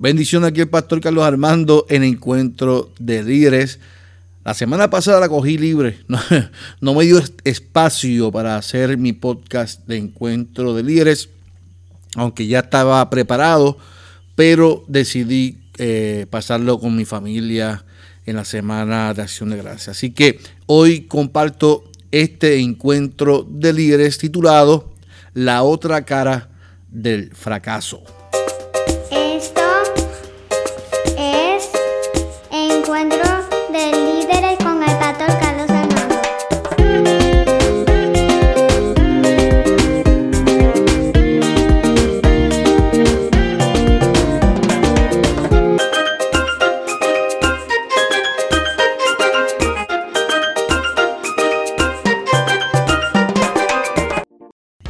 Bendiciones aquí el pastor Carlos Armando en encuentro de líderes. La semana pasada la cogí libre, no, me dio espacio para hacer mi podcast de encuentro de líderes, aunque ya estaba preparado, pero decidí eh, pasarlo con mi familia en la semana de acción de gracia. Así que hoy comparto este encuentro de líderes titulado La otra cara del fracaso.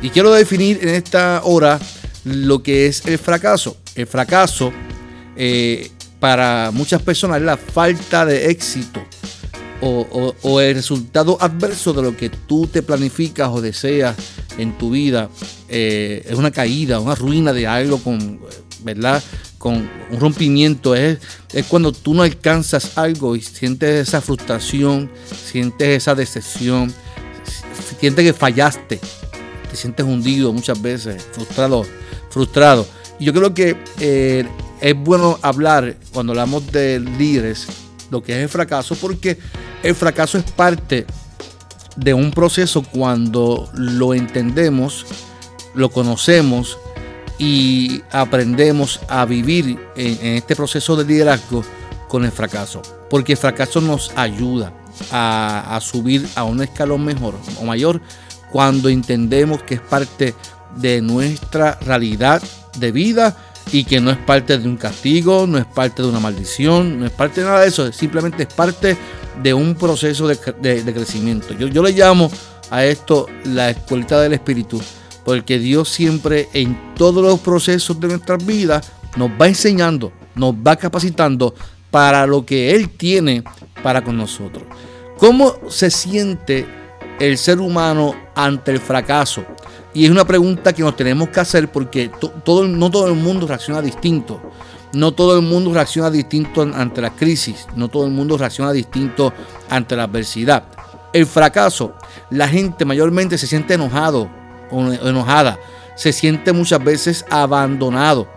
Y quiero definir en esta hora lo que es el fracaso. El fracaso eh, para muchas personas es la falta de éxito o, el resultado adverso de lo que tú te planificas o deseas en tu vida. Eh, es una caída, una ruina de algo con, ¿verdad? Con un rompimiento. Es, es cuando tú no alcanzas algo y sientes esa frustración, sientes esa decepción, sientes que fallaste te sientes hundido muchas veces, frustrado, frustrado. Y yo creo que eh, es bueno hablar cuando hablamos de líderes lo que es el fracaso, porque el fracaso es parte de un proceso cuando lo entendemos, lo conocemos y aprendemos a vivir en, este proceso de liderazgo con el fracaso. Porque el fracaso nos ayuda a, a subir a un escalón mejor o mayor cuando entendemos que es parte de nuestra realidad de vida y que no es parte de un castigo, no es parte de una maldición, no es parte de nada de eso, simplemente es parte de un proceso de, crecimiento. Yo, le llamo a esto la escuelita del espíritu, porque Dios siempre en todos los procesos de nuestras vidas nos va enseñando, nos va capacitando para lo que Él tiene para con nosotros. ¿Cómo se siente el ser humano ante el fracaso? Y es una pregunta que nos tenemos que hacer porque todo, no todo el mundo reacciona distinto. No todo el mundo reacciona distinto ante la crisis. No todo el mundo reacciona distinto ante la adversidad. El fracaso, la gente mayormente se siente enojado o enojada. Se siente muchas veces abandonado.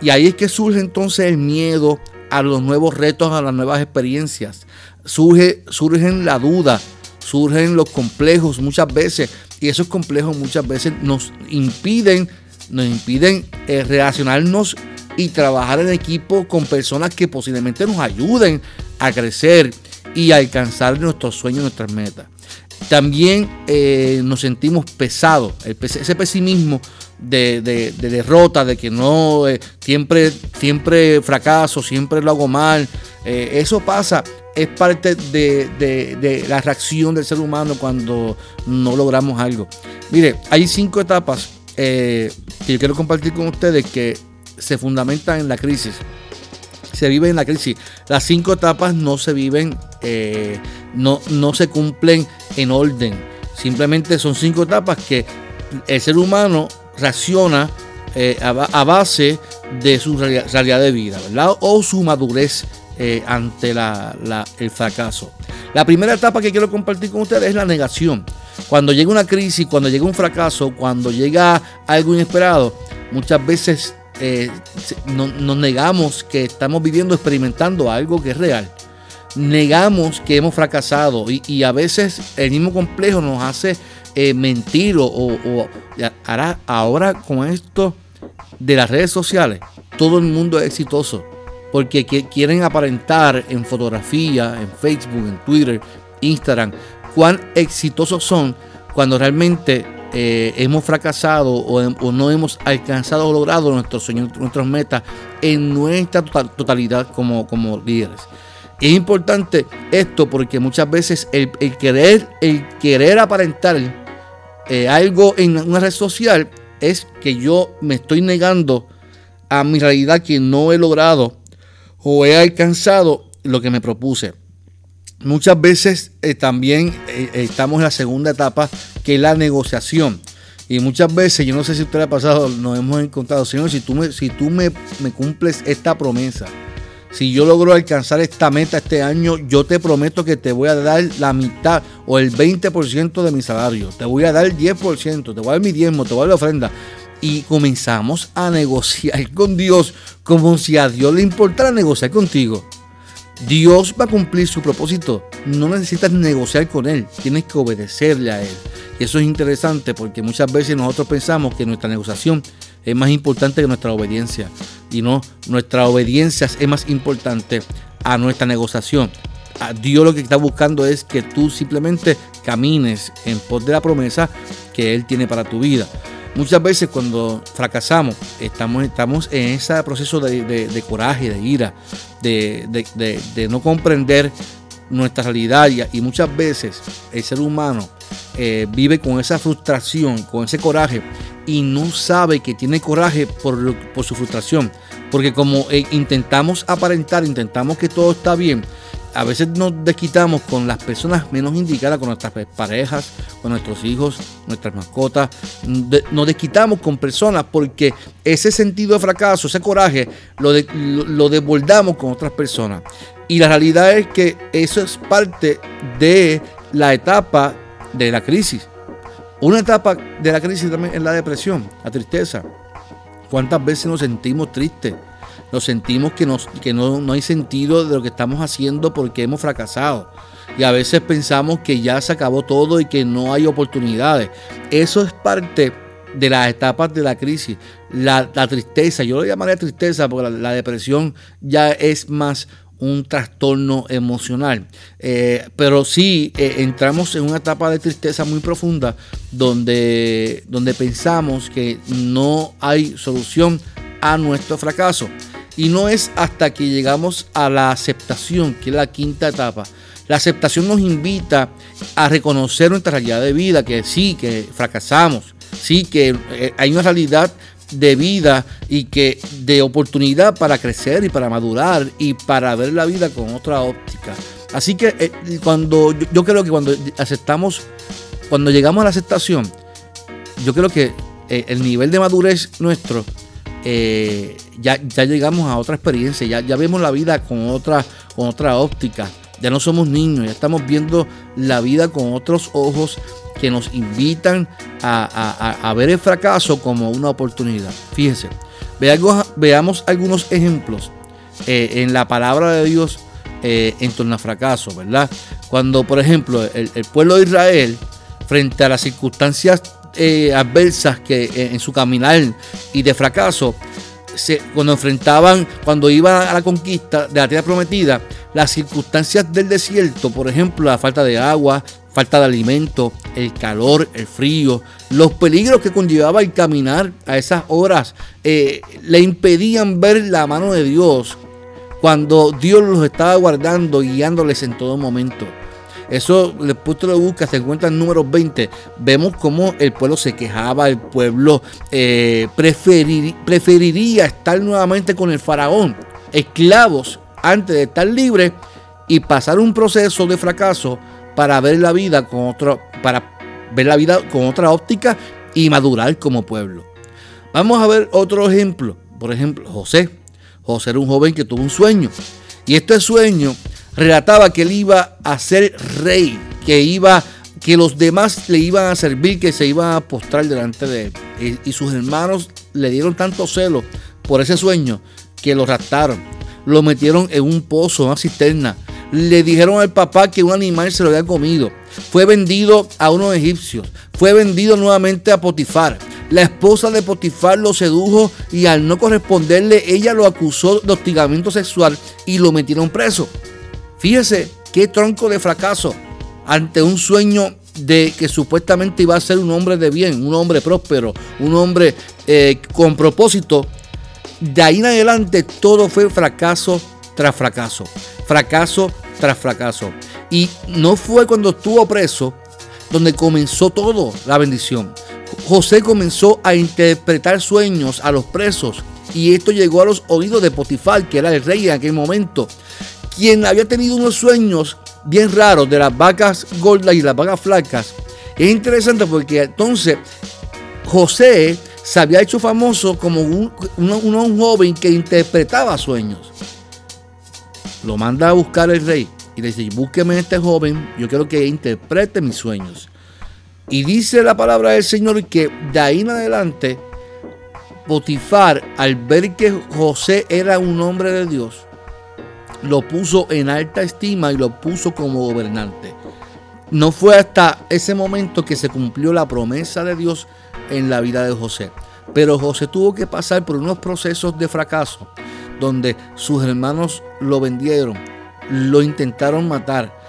Y ahí es que surge entonces el miedo a los nuevos retos, a las nuevas experiencias. Surge, surgen la duda, surgen los complejos muchas veces y esos complejos muchas veces nos impiden, nos impiden eh, relacionarnos y trabajar en equipo con personas que posiblemente nos ayuden a crecer y alcanzar nuestros sueños, nuestras metas. También eh, nos sentimos pesados, ese pesimismo de, derrota, de que no, eh, siempre, siempre fracaso, siempre lo hago mal. eso pasa es parte de, la reacción del ser humano cuando no logramos algo. Mire, hay cinco etapas eh, que yo quiero compartir con ustedes que se fundamentan en la crisis. Se vive en la crisis. Las cinco etapas no se viven, eh, no, no se cumplen en orden. Simplemente son cinco etapas que el ser humano reacciona eh, a, base de su realidad de vida, ¿verdad? O su madurez eh, ante el fracaso. La primera etapa que quiero compartir con ustedes es la negación. Cuando llega una crisis, cuando llega un fracaso, cuando llega algo inesperado, muchas veces eh, nos negamos que estamos viviendo, experimentando algo que es real. Negamos que hemos fracasado y, a veces el mismo complejo nos hace eh, mentir o, ahora con esto de las redes sociales, todo el mundo es exitoso porque quieren aparentar en fotografía, en Facebook, en Twitter, Instagram, cuán exitosos son cuando realmente eh, hemos fracasado o, no hemos alcanzado o logrado nuestros sueños, nuestras metas en nuestra totalidad como, como líderes. Es importante esto porque muchas veces el, querer, el querer aparentar eh, algo en una red social es que yo me estoy negando a mi realidad que no he logrado o he alcanzado lo que me propuse. Muchas veces eh, también eh, estamos en la segunda etapa, que es la negociación. Y muchas veces, yo no sé si usted le ha pasado, nos hemos encontrado, Señor, si tú me, si tú me, me cumples esta promesa, si yo logro alcanzar esta meta este año, yo te prometo que te voy a dar la mitad o el 20% de mi salario. Te voy a dar el 10%, te voy a dar mi diezmo, te voy a dar la ofrenda. Y comenzamos a negociar con Dios como si a Dios le importara negociar contigo. Dios va a cumplir su propósito. No necesitas negociar con Él, tienes que obedecerle a Él. Y eso es interesante porque muchas veces nosotros pensamos que nuestra negociación es más importante que nuestra obediencia. Y no, nuestra obediencia es más importante a nuestra negociación. A Dios lo que está buscando es que tú simplemente camines en pos de la promesa que Él tiene para tu vida. Muchas veces cuando fracasamos, estamos, estamos en ese proceso de, coraje, de ira, de, no comprender nuestra realidad y, muchas veces el ser humano eh, vive con esa frustración, con ese coraje y no sabe que tiene coraje por, por su frustración. Porque como eh, intentamos aparentar, intentamos que todo está bien, a veces nos desquitamos con las personas menos indicadas, con nuestras parejas, con nuestros hijos, nuestras mascotas. Nos desquitamos con personas porque ese sentido de fracaso, ese coraje, lo, lo, desbordamos con otras personas. Y la realidad es que eso es parte de la etapa de la crisis. Una etapa de la crisis también es la depresión, la tristeza. ¿Cuántas veces nos sentimos tristes? Nos sentimos que, nos, que no, no hay sentido de lo que estamos haciendo porque hemos fracasado. Y a veces pensamos que ya se acabó todo y que no hay oportunidades. Eso es parte de las etapas de la crisis. La, tristeza, yo lo llamaría tristeza porque la depresión ya es más un trastorno emocional. Eh, pero sí eh, entramos en una etapa de tristeza muy profunda donde, donde pensamos que no hay solución a nuestro fracaso. Y no es hasta que llegamos a la aceptación, que es la quinta etapa. La aceptación nos invita a reconocer nuestra realidad de vida, que sí, que fracasamos, sí, que eh, hay una realidad de vida y que de oportunidad para crecer y para madurar y para ver la vida con otra óptica. Así que eh, cuando yo, creo que cuando aceptamos, cuando llegamos a la aceptación, yo creo que eh, el nivel de madurez nuestro eh, ya, ya, llegamos a otra experiencia, ya, ya vemos la vida con otra, con otra óptica. Ya no somos niños, ya estamos viendo la vida con otros ojos que nos invitan a, ver el fracaso como una oportunidad. Fíjense, veamos, algunos ejemplos eh, en la palabra de Dios eh, en torno al fracaso, ¿verdad? Cuando, por ejemplo, el, pueblo de Israel, frente a las circunstancias eh, adversas que en su caminar y de fracaso, cuando enfrentaban, cuando iban a la conquista de la tierra prometida, las circunstancias del desierto, por ejemplo, la falta de agua, falta de alimento, el calor, el frío, los peligros que conllevaba el caminar a esas horas, eh, le impedían ver la mano de Dios cuando Dios los estaba guardando, guiándoles en todo momento. Eso después tú lo buscas, se encuentra en números 20. Vemos cómo el pueblo se quejaba, el pueblo eh, preferiría estar nuevamente con el faraón, esclavos, antes de estar libres y pasar un proceso de fracaso para ver la vida con otro, para ver la vida con otra óptica y madurar como pueblo. Vamos a ver otro ejemplo. Por ejemplo, José. José era un joven que tuvo un sueño. Y este sueño relataba que él iba a ser rey, que iba que los demás le iban a servir, que se iban a postrar delante de él. Y, sus hermanos le dieron tanto celo por ese sueño que lo raptaron. Lo metieron en un pozo, una cisterna. Le dijeron al papá que un animal se lo había comido. Fue vendido a unos egipcios. Fue vendido nuevamente a Potifar. La esposa de Potifar lo sedujo y al no corresponderle, ella lo acusó de hostigamiento sexual y lo metieron preso. Fíjese qué tronco de fracaso ante un sueño de que supuestamente iba a ser un hombre de bien, un hombre próspero, un hombre eh, con propósito. De ahí en adelante todo fue fracaso tras fracaso, fracaso tras fracaso. Y no fue cuando estuvo preso donde comenzó todo la bendición. José comenzó a interpretar sueños a los presos y esto llegó a los oídos de Potifar, que era el rey en aquel momento quien había tenido unos sueños bien raros de las vacas gordas y las vacas flacas. Es interesante porque entonces José se había hecho famoso como un, un, joven que interpretaba sueños. Lo manda a buscar el rey y le dice, búsqueme a este joven, yo quiero que interprete mis sueños. Y dice la palabra del Señor que de ahí en adelante, Potifar, al ver que José era un hombre de Dios, lo puso en alta estima y lo puso como gobernante. No fue hasta ese momento que se cumplió la promesa de Dios en la vida de José. Pero José tuvo que pasar por unos procesos de fracaso donde sus hermanos lo vendieron, lo intentaron matar.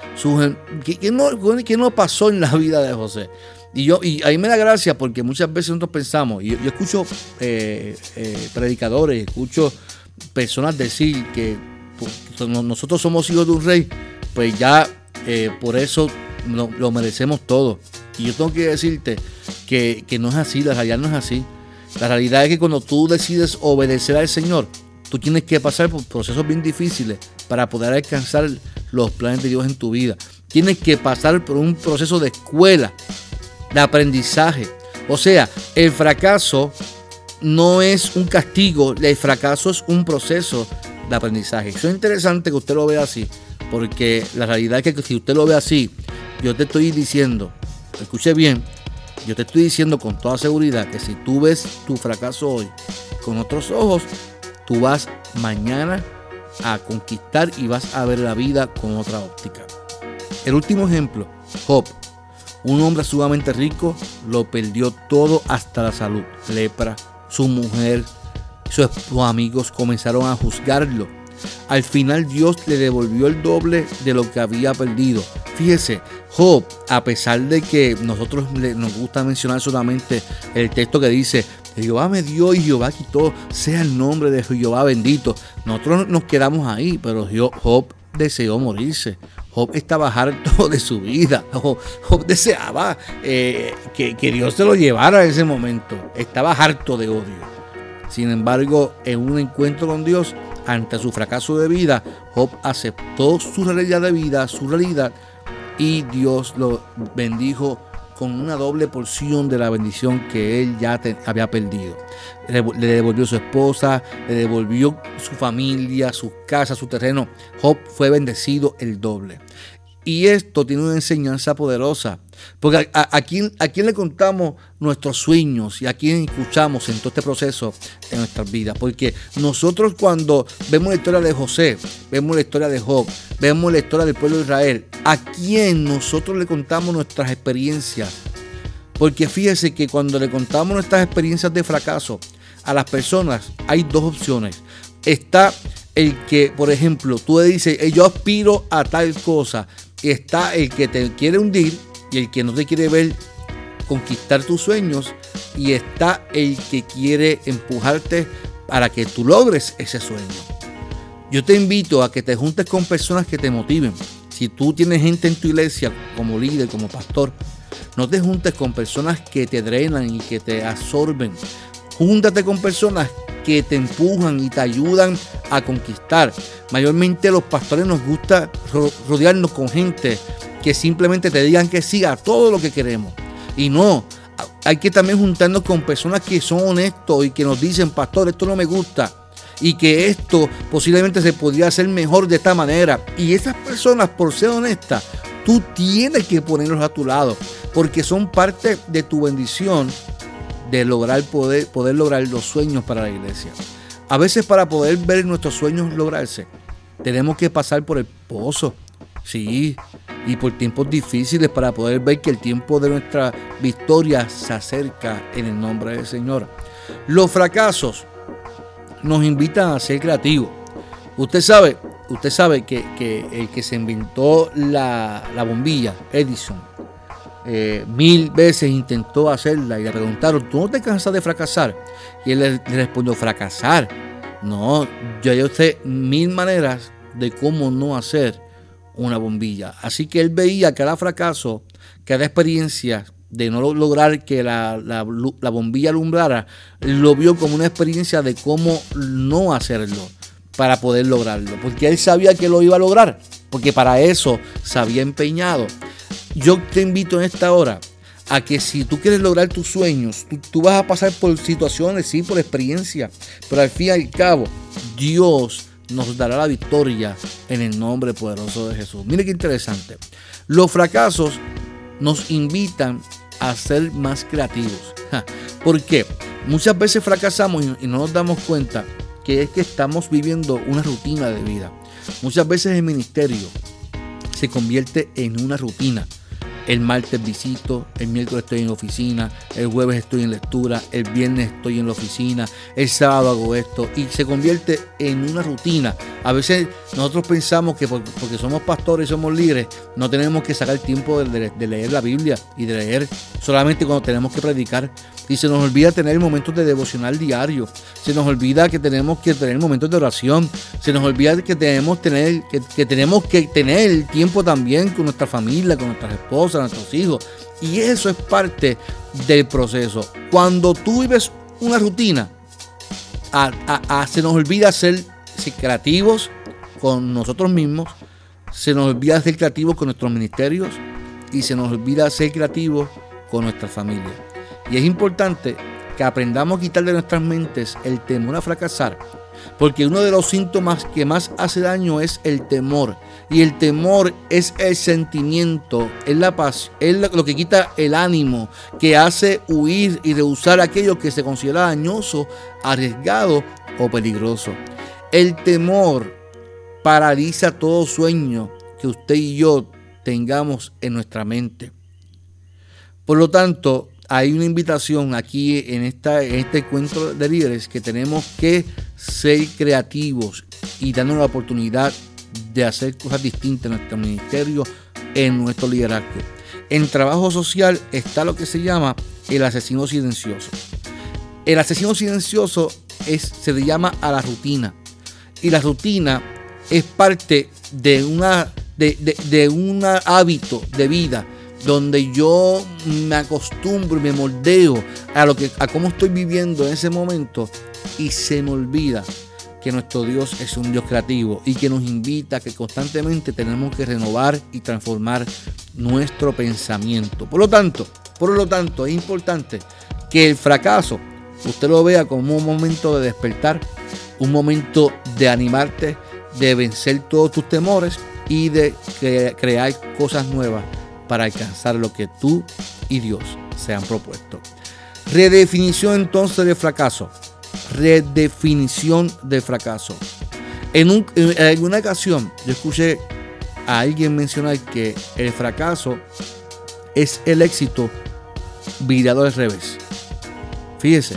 ¿qué, no, pasó en la vida de José? Y yo y ahí me da gracia porque muchas veces nosotros pensamos, y yo, escucho eh, eh, predicadores, escucho personas decir que nosotros somos hijos de un rey, pues ya eh, por eso lo, merecemos todo. Y yo tengo que decirte que, que no es así, la realidad no es así. La realidad es que cuando tú decides obedecer al Señor, tú tienes que pasar por procesos bien difíciles para poder alcanzar los planes de Dios en tu vida. Tienes que pasar por un proceso de escuela, de aprendizaje. O sea, el fracaso no es un castigo, el fracaso es un proceso de aprendizaje. Eso es interesante que usted lo vea así, porque la realidad es que si usted lo ve así, yo te estoy diciendo, escuche bien, yo te estoy diciendo con toda seguridad que si tú ves tu fracaso hoy con otros ojos, tú vas mañana a conquistar y vas a ver la vida con otra óptica. El último ejemplo, Job, un hombre sumamente rico, lo perdió todo hasta la salud, lepra, su mujer, sus amigos comenzaron a juzgarlo. Al final Dios le devolvió el doble de lo que había perdido. Fíjese, Job, a pesar de que nosotros nos gusta mencionar solamente el texto que dice, Jehová me dio y Jehová quitó, sea el nombre de Jehová bendito. Nosotros nos quedamos ahí, pero Job deseó morirse. Job estaba harto de su vida. Job, deseaba eh, que, que, Dios se lo llevara en ese momento. Estaba harto de odio. Sin embargo, en un encuentro con Dios, ante su fracaso de vida, Job aceptó su realidad de vida, su realidad, y Dios lo bendijo con una doble porción de la bendición que él ya había perdido. Le, devolvió su esposa, le devolvió su familia, su casa, su terreno. Job fue bendecido el doble. Y esto tiene una enseñanza poderosa. Porque a, quién, a, quién, le contamos nuestros sueños y a quién escuchamos en todo este proceso en nuestras vidas. Porque nosotros cuando vemos la historia de José, vemos la historia de Job, vemos la historia del pueblo de Israel, ¿a quién nosotros le contamos nuestras experiencias? Porque fíjese que cuando le contamos nuestras experiencias de fracaso a las personas, hay dos opciones. Está el que, por ejemplo, tú le dices, yo aspiro a tal cosa, está el que te quiere hundir y el que no te quiere ver conquistar tus sueños y está el que quiere empujarte para que tú logres ese sueño. Yo te invito a que te juntes con personas que te motiven. Si tú tienes gente en tu iglesia como líder, como pastor, no te juntes con personas que te drenan y que te absorben. Júntate con personas que te empujan y te ayudan a conquistar. Mayormente los pastores nos gusta rodearnos con gente que simplemente te digan que sí a todo lo que queremos. Y no, hay que también juntarnos con personas que son honestos y que nos dicen, pastor, esto no me gusta. Y que esto posiblemente se podría hacer mejor de esta manera. Y esas personas, por ser honestas, tú tienes que ponerlos a tu lado. Porque son parte de tu bendición de lograr poder, poder lograr los sueños para la iglesia. A veces para poder ver nuestros sueños lograrse, tenemos que pasar por el pozo, sí, y por tiempos difíciles para poder ver que el tiempo de nuestra victoria se acerca en el nombre del Señor. Los fracasos nos invitan a ser creativos. Usted sabe, usted sabe que, el que se inventó la, la bombilla, Edison, eh, mil veces intentó hacerla y le preguntaron, ¿tú no te cansas de fracasar? Y él le, respondió, fracasar. No, yo, yo sé mil maneras de cómo no hacer una bombilla. Así que él veía cada fracaso, cada experiencia de no lograr que la, la, la, bombilla alumbrara, lo vio como una experiencia de cómo no hacerlo para poder lograrlo. Porque él sabía que lo iba a lograr, porque para eso se había empeñado. Yo te invito en esta hora a que si tú quieres lograr tus sueños, tú, vas a pasar por situaciones, sí, por experiencia, pero al fin y al cabo, Dios nos dará la victoria en el nombre poderoso de Jesús. Mire qué interesante. Los fracasos nos invitan a ser más creativos. ¿Por qué? Muchas veces fracasamos y no nos damos cuenta que es que estamos viviendo una rutina de vida. Muchas veces el ministerio se convierte en una rutina el martes visito, el miércoles estoy en la oficina, el jueves estoy en lectura, el viernes estoy en la oficina, el sábado hago esto y se convierte en una rutina. A veces nosotros pensamos que porque somos pastores y somos líderes, no tenemos que sacar tiempo de, leer la Biblia y de leer solamente cuando tenemos que predicar. Y se nos olvida tener momentos de devocional diario. Se nos olvida que tenemos que tener momentos de oración. Se nos olvida que tenemos, tener, que, tenemos que tener tiempo también con nuestra familia, con nuestras esposas, nuestros hijos. Y eso es parte del proceso. Cuando tú vives una rutina, se nos olvida ser creativos con nosotros mismos, se nos olvida ser creativos con nuestros ministerios y se nos olvida ser creativos con nuestra familia. Y es importante que aprendamos a quitar de nuestras mentes el temor a fracasar, porque uno de los síntomas que más hace daño es el temor. Y el temor es el sentimiento, es la paz, es lo que quita el ánimo, que hace huir y rehusar aquello que se considera dañoso, arriesgado o peligroso. El temor paraliza todo sueño que usted y yo tengamos en nuestra mente. Por lo tanto, hay una invitación aquí en, esta, este encuentro de líderes que tenemos que ser creativos y darnos la oportunidad de hacer cosas distintas en nuestro ministerio, en nuestro liderazgo. En trabajo social está lo que se llama el asesino silencioso. El asesino silencioso es, se le llama a la rutina. Y la rutina es parte de, una, de, de un hábito de vida donde yo me acostumbro y me moldeo a lo que a cómo estoy viviendo en ese momento y se me olvida que nuestro Dios es un Dios creativo y que nos invita a que constantemente tenemos que renovar y transformar nuestro pensamiento. Por lo tanto, por lo tanto, es importante que el fracaso usted lo vea como un momento de despertar, un momento de animarte, de vencer todos tus temores y de crear cosas nuevas para alcanzar lo que tú y Dios se han propuesto. Redefinición entonces de fracaso. Redefinición de fracaso. En, en una ocasión yo escuché a alguien mencionar que el fracaso es el éxito virado al revés. Fíjese,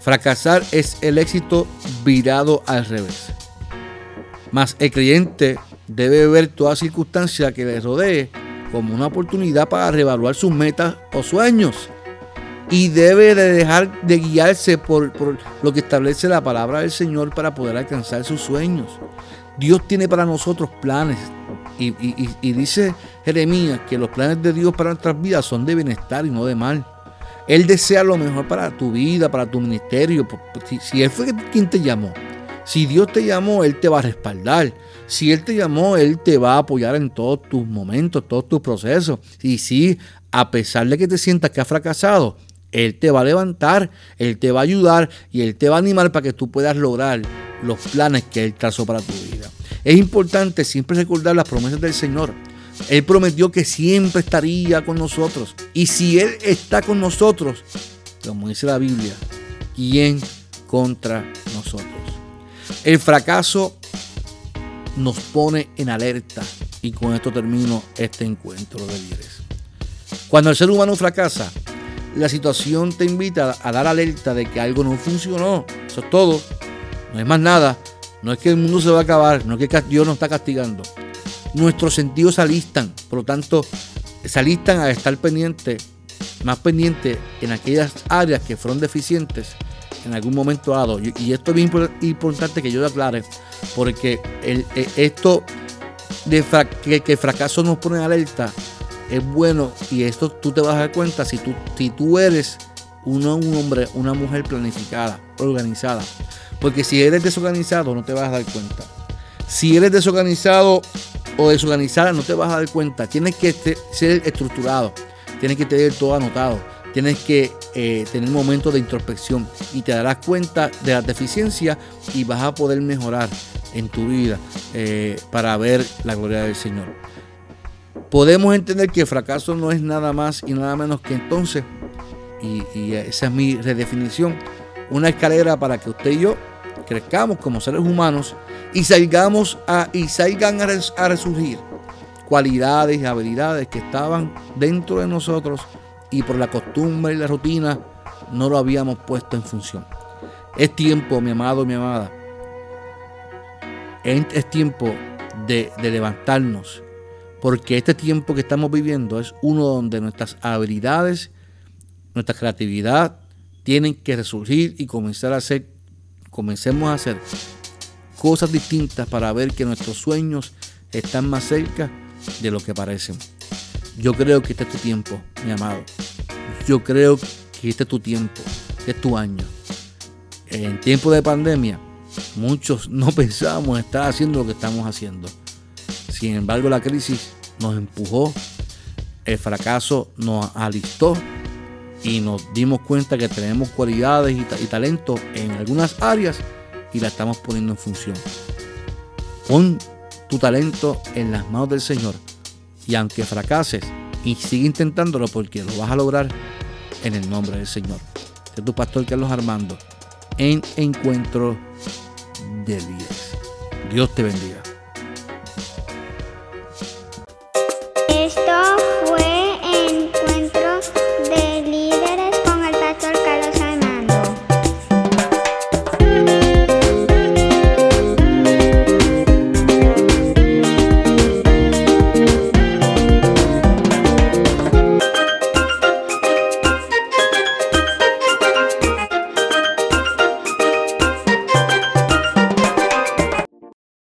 fracasar es el éxito virado al revés. Mas el creyente debe ver toda circunstancia que le rodee como una oportunidad para reevaluar sus metas o sueños. Y debe de dejar de guiarse por, lo que establece la palabra del Señor para poder alcanzar sus sueños. Dios tiene para nosotros planes. Y, dice Jeremías que los planes de Dios para nuestras vidas son de bienestar y no de mal. Él desea lo mejor para tu vida, para tu ministerio. Si, si Él fue quien te llamó, si Dios te llamó, Él te va a respaldar. Si Él te llamó, Él te va a apoyar en todos tus momentos, todos tus procesos. Y si a pesar de que te sientas que has fracasado, Él te va a levantar, Él te va a ayudar y Él te va a animar para que tú puedas lograr los planes que Él trazó para tu vida. Es importante siempre recordar las promesas del Señor. Él prometió que siempre estaría con nosotros. Y si Él está con nosotros, como dice la Biblia, ¿quién contra nosotros? El fracaso nos pone en alerta. Y con esto termino este encuentro de líderes. Cuando el ser humano fracasa, la situación te invita a dar alerta de que algo no funcionó. Eso es todo. No es más nada. No es que el mundo se va a acabar. No es que Dios nos está castigando. Nuestros sentidos se alistan. Por lo tanto, se alistan a estar pendientes, más pendientes en aquellas áreas que fueron deficientes en algún momento dado. Y esto es bien importante que yo lo aclare, porque el, e, esto de que, el fracaso nos pone alerta es bueno y esto tú te vas a dar cuenta si tú, si tú eres un hombre, una mujer planificada, organizada. Porque si eres desorganizado no te vas a dar cuenta. Si eres desorganizado o desorganizada no te vas a dar cuenta. Tienes que ser estructurado. tienes que tener todo anotado, tienes que eh, tener momentos de introspección y te darás cuenta de las deficiencias y vas a poder mejorar en tu vida eh, para ver la gloria del Señor. Podemos entender que el fracaso no es nada más y nada menos que entonces, y, esa es mi redefinición, una escalera para que usted y yo crezcamos como seres humanos y salgamos a, y salgan a, resurgir cualidades y habilidades que estaban dentro de nosotros y por la costumbre y la rutina no lo habíamos puesto en función. Es tiempo, mi amado mi amada. Es, tiempo de, de levantarnos. Porque este tiempo que estamos viviendo es uno donde nuestras habilidades, nuestra creatividad tienen que resurgir y comenzar a hacer comencemos a hacer cosas distintas para ver que nuestros sueños están más cerca de lo que parecen. Yo creo que este es tu tiempo, mi amado. Yo creo que este es tu tiempo, este es tu año. En tiempo de pandemia, muchos no pensábamos estar haciendo lo que estamos haciendo. Sin embargo, la crisis nos empujó, el fracaso nos alistó y nos dimos cuenta que tenemos cualidades y, talento en algunas áreas y la estamos poniendo en función. Pon tu talento en las manos del Señor y aunque fracases y sigue intentándolo porque lo vas a lograr en el nombre del Señor. Este es tu pastor Carlos Armando en Encuentro de Líderes. Dios te bendiga.